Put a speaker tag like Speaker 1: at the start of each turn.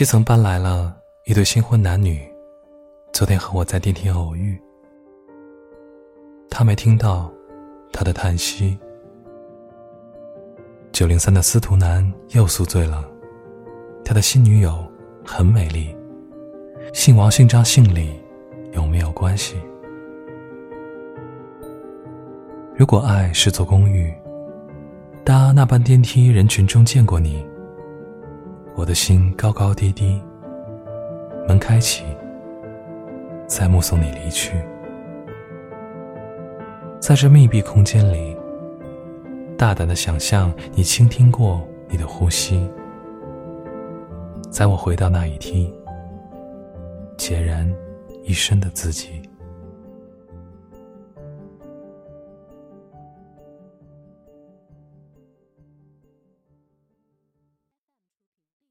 Speaker 1: 七层搬来了一对新婚男女，昨天和我在电梯偶遇。他没听到他的叹息。九零三的司徒男又宿醉了，他的新女友很美丽。姓王姓张姓李，有没有关系？如果爱是座公寓，搭那班电梯人群中见过你。我的心高高低低，门开启，再目送你离去。在这密闭空间里，大胆的想象你倾听过你的呼吸。在我回到那一天，孑然一身的自己。